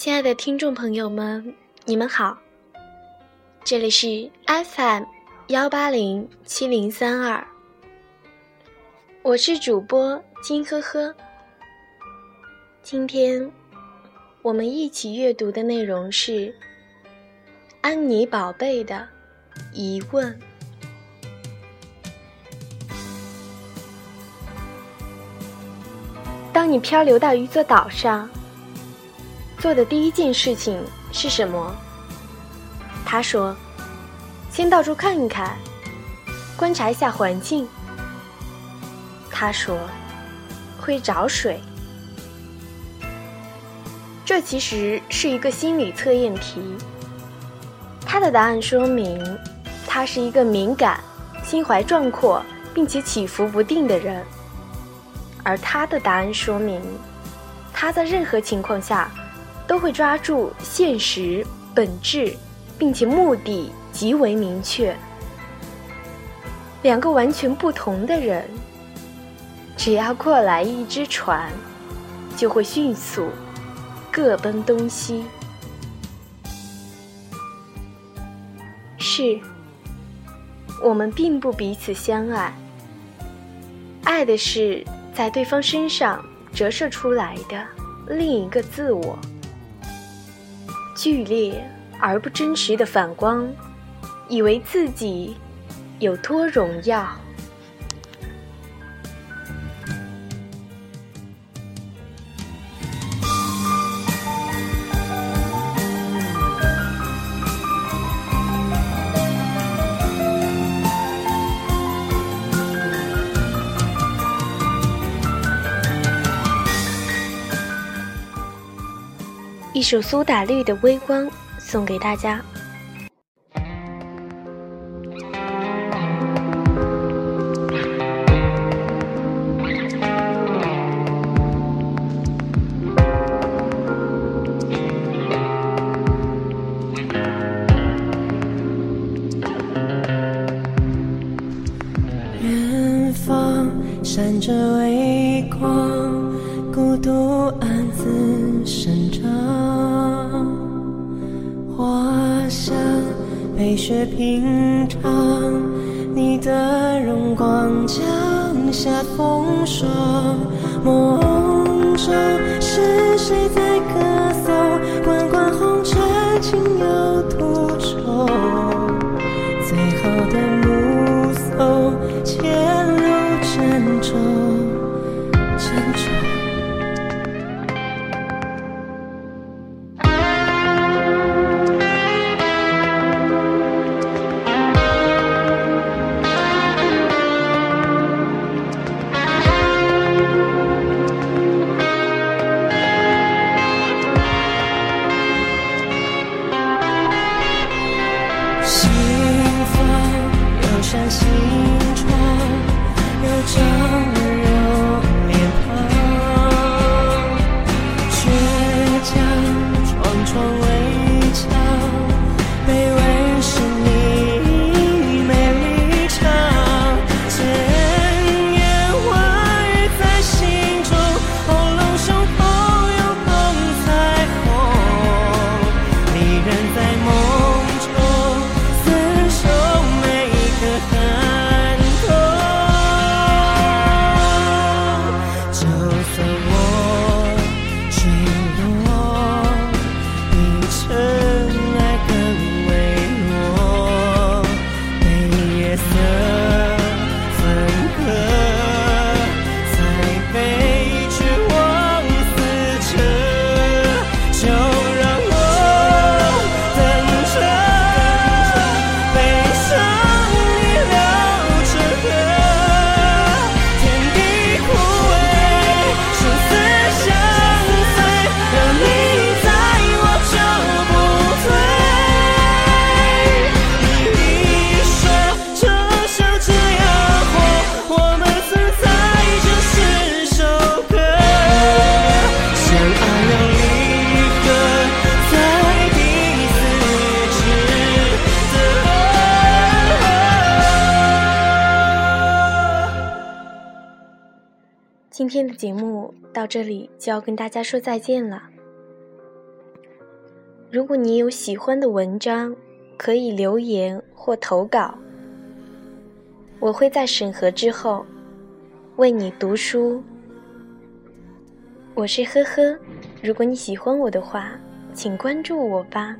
亲爱的听众朋友们，你们好，这里是 FM 幺八零七零三二，我是主播金呵呵。今天我们一起阅读的内容是安妮宝贝的疑问。当你漂流到一座岛上。做的第一件事情是什么？他说：“先到处看一看，观察一下环境。”他说：“会找水。”这其实是一个心理测验题。他的答案说明，他是一个敏感、心怀壮阔并且起伏不定的人。而他的答案说明，他在任何情况下。都会抓住现实本质，并且目的极为明确。两个完全不同的人，只要过来一只船，就会迅速各奔东西。是，我们并不彼此相爱，爱的是在对方身上折射出来的另一个自我。剧烈而不真实的反光，以为自己有多荣耀。一首苏打绿的《微光》送给大家。远方闪着微光，孤独暗自生长。花香被雪平常，你的荣光降下风霜。梦中是谁在歌青春又怎今天的节目到这里就要跟大家说再见了。如果你有喜欢的文章，可以留言或投稿，我会在审核之后为你读书。我是呵呵，如果你喜欢我的话，请关注我吧。